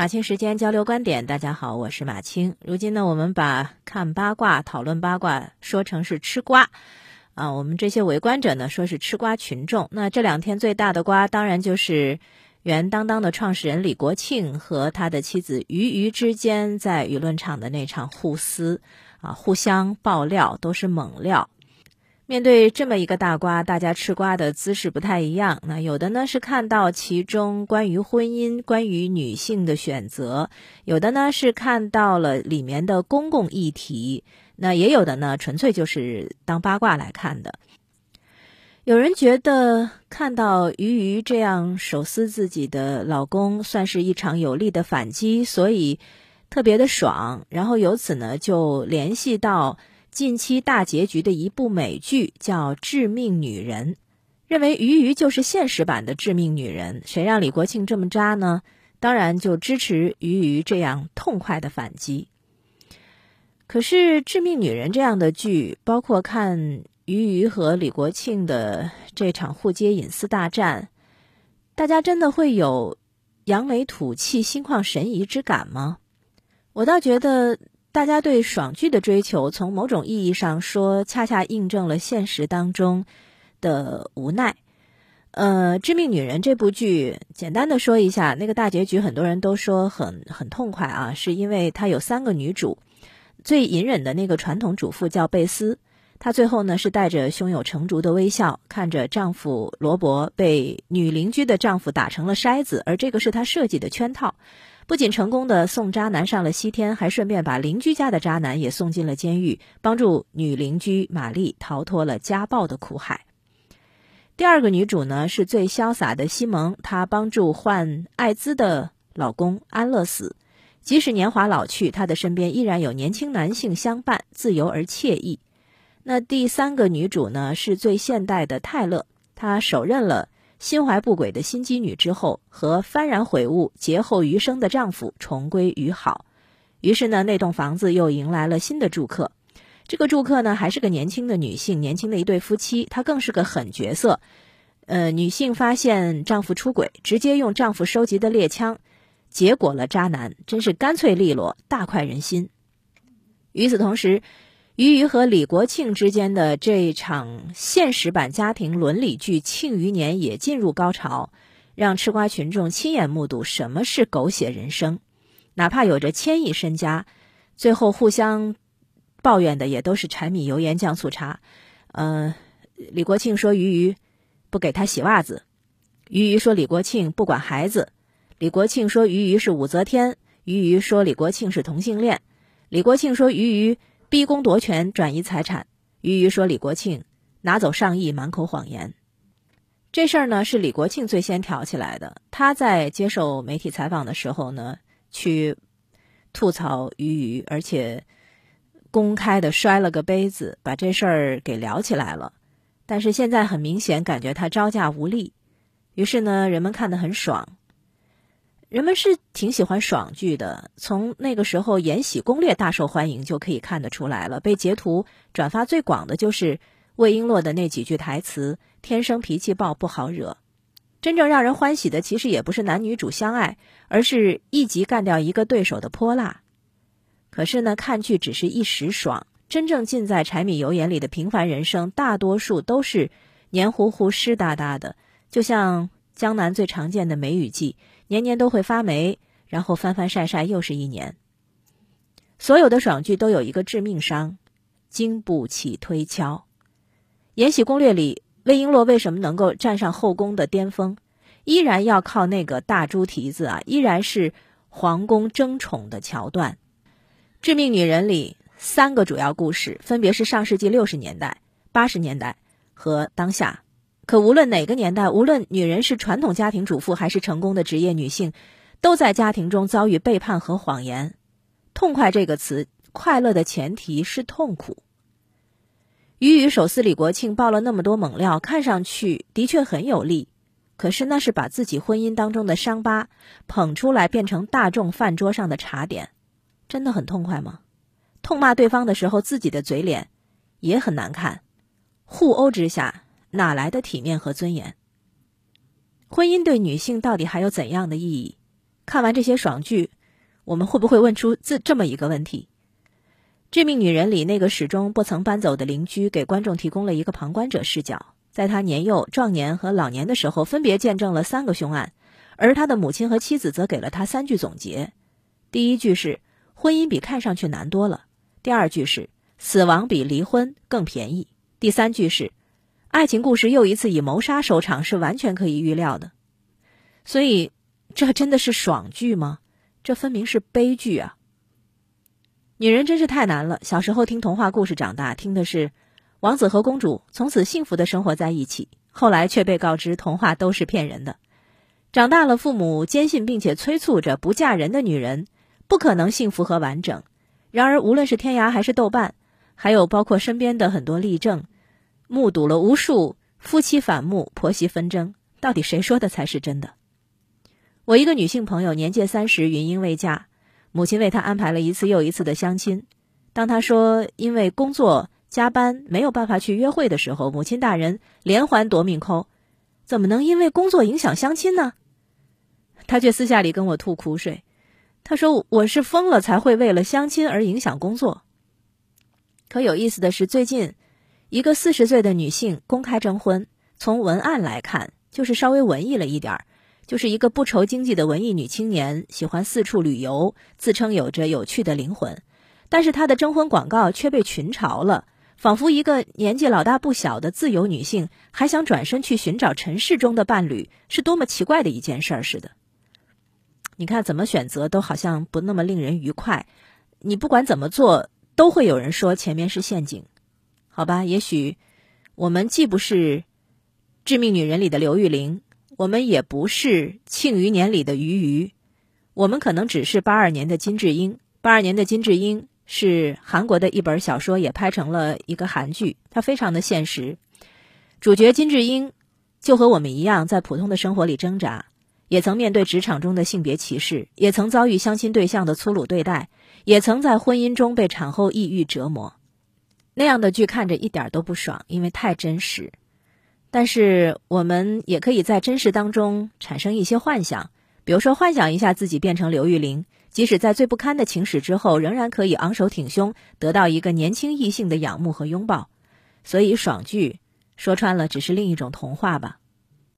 马青时间交流观点，大家好，我是马青。如今呢，我们把看八卦、讨论八卦说成是吃瓜，啊，我们这些围观者呢说是吃瓜群众。那这两天最大的瓜，当然就是原当当的创始人李国庆和他的妻子俞渝之间在舆论场的那场互撕，啊，互相爆料都是猛料。面对这么一个大瓜，大家吃瓜的姿势不太一样。那有的呢是看到其中关于婚姻、关于女性的选择；有的呢是看到了里面的公共议题；那也有的呢纯粹就是当八卦来看的。有人觉得看到俞渝这样手撕自己的老公，算是一场有力的反击，所以特别的爽。然后由此呢就联系到。近期大结局的一部美剧叫《致命女人》，认为俞渝就是现实版的致命女人。谁让李国庆这么渣呢？当然就支持俞渝这样痛快的反击。可是《致命女人》这样的剧，包括看俞渝和李国庆的这场互揭隐私大战，大家真的会有扬眉吐气、心旷神怡之感吗？我倒觉得。大家对爽剧的追求，从某种意义上说，恰恰印证了现实当中的无奈。呃，《致命女人》这部剧，简单的说一下，那个大结局，很多人都说很很痛快啊，是因为它有三个女主，最隐忍的那个传统主妇叫贝斯，她最后呢是带着胸有成竹的微笑，看着丈夫罗伯被女邻居的丈夫打成了筛子，而这个是她设计的圈套。不仅成功的送渣男上了西天，还顺便把邻居家的渣男也送进了监狱，帮助女邻居玛丽逃脱了家暴的苦海。第二个女主呢，是最潇洒的西蒙，她帮助患艾滋的老公安乐死，即使年华老去，她的身边依然有年轻男性相伴，自由而惬意。那第三个女主呢，是最现代的泰勒，她手刃了。心怀不轨的心机女之后，和幡然悔悟、劫后余生的丈夫重归于好。于是呢，那栋房子又迎来了新的住客。这个住客呢，还是个年轻的女性，年轻的一对夫妻。她更是个狠角色。呃，女性发现丈夫出轨，直接用丈夫收集的猎枪结果了渣男，真是干脆利落，大快人心。与此同时，俞渝和李国庆之间的这场现实版家庭伦理剧《庆余年》也进入高潮，让吃瓜群众亲眼目睹什么是狗血人生。哪怕有着千亿身家，最后互相抱怨的也都是柴米油盐酱醋茶。呃，李国庆说俞渝不给他洗袜子，俞渝说李国庆不管孩子，李国庆说俞渝是武则天，俞渝说李国庆是同性恋，李国庆说俞渝。逼宫夺权，转移财产。俞渝说李国庆拿走上亿，满口谎言。这事儿呢是李国庆最先挑起来的。他在接受媒体采访的时候呢，去吐槽俞渝，而且公开的摔了个杯子，把这事儿给聊起来了。但是现在很明显，感觉他招架无力。于是呢，人们看得很爽。人们是挺喜欢爽剧的，从那个时候《延禧攻略》大受欢迎就可以看得出来了。被截图转发最广的就是魏璎珞的那几句台词：“天生脾气暴，不好惹。”真正让人欢喜的，其实也不是男女主相爱，而是一集干掉一个对手的泼辣。可是呢，看剧只是一时爽，真正浸在柴米油盐里的平凡人生，大多数都是黏糊糊、湿哒哒的，就像江南最常见的梅雨季。年年都会发霉，然后翻翻晒晒又是一年。所有的爽剧都有一个致命伤，经不起推敲。《延禧攻略》里，魏璎珞为什么能够站上后宫的巅峰？依然要靠那个大猪蹄子啊！依然是皇宫争宠的桥段。《致命女人》里三个主要故事，分别是上世纪六十年代、八十年代和当下。可无论哪个年代，无论女人是传统家庭主妇还是成功的职业女性，都在家庭中遭遇背叛和谎言。痛快这个词，快乐的前提是痛苦。俞渝手撕李国庆，爆了那么多猛料，看上去的确很有力。可是那是把自己婚姻当中的伤疤捧出来，变成大众饭桌上的茶点，真的很痛快吗？痛骂对方的时候，自己的嘴脸也很难看。互殴之下。哪来的体面和尊严？婚姻对女性到底还有怎样的意义？看完这些爽剧，我们会不会问出这这么一个问题？《致命女人》里那个始终不曾搬走的邻居，给观众提供了一个旁观者视角，在他年幼、壮年和老年的时候，分别见证了三个凶案，而他的母亲和妻子则给了他三句总结：第一句是“婚姻比看上去难多了”，第二句是“死亡比离婚更便宜”，第三句是“爱情故事又一次以谋杀收场，是完全可以预料的”。所以，这真的是爽剧吗？这分明是悲剧啊！女人真是太难了。小时候听童话故事长大，听的是王子和公主从此幸福的生活在一起，后来却被告知童话都是骗人的。长大了，父母坚信并且催促着不嫁人的女人不可能幸福和完整。然而，无论是天涯还是豆瓣，还有包括身边的很多例证，目睹了无数夫妻反目、婆媳纷争，到底谁说的才是真的？我一个女性朋友，年届三十，云英未嫁。母亲为他安排了一次又一次的相亲，当她说因为工作加班没有办法去约会的时候，母亲大人连环夺命抠怎么能因为工作影响相亲呢？他却私下里跟我吐苦水，他说我是疯了才会为了相亲而影响工作。可有意思的是，最近一个四十岁的女性公开征婚，从文案来看就是稍微文艺了一点儿。就是一个不愁经济的文艺女青年，喜欢四处旅游，自称有着有趣的灵魂，但是她的征婚广告却被群嘲了，仿佛一个年纪老大不小的自由女性还想转身去寻找尘世中的伴侣，是多么奇怪的一件事儿似的。你看，怎么选择都好像不那么令人愉快，你不管怎么做，都会有人说前面是陷阱。好吧，也许我们既不是《致命女人》里的刘玉玲。我们也不是《庆余年》里的鱼鱼，我们可能只是八二年的金智英。八二年的金智英是韩国的一本小说，也拍成了一个韩剧，它非常的现实。主角金智英就和我们一样，在普通的生活里挣扎，也曾面对职场中的性别歧视，也曾遭遇相亲对象的粗鲁对待，也曾在婚姻中被产后抑郁折磨。那样的剧看着一点都不爽，因为太真实。但是我们也可以在真实当中产生一些幻想，比如说幻想一下自己变成刘玉玲，即使在最不堪的情史之后，仍然可以昂首挺胸，得到一个年轻异性的仰慕和拥抱。所以爽剧说穿了，只是另一种童话吧。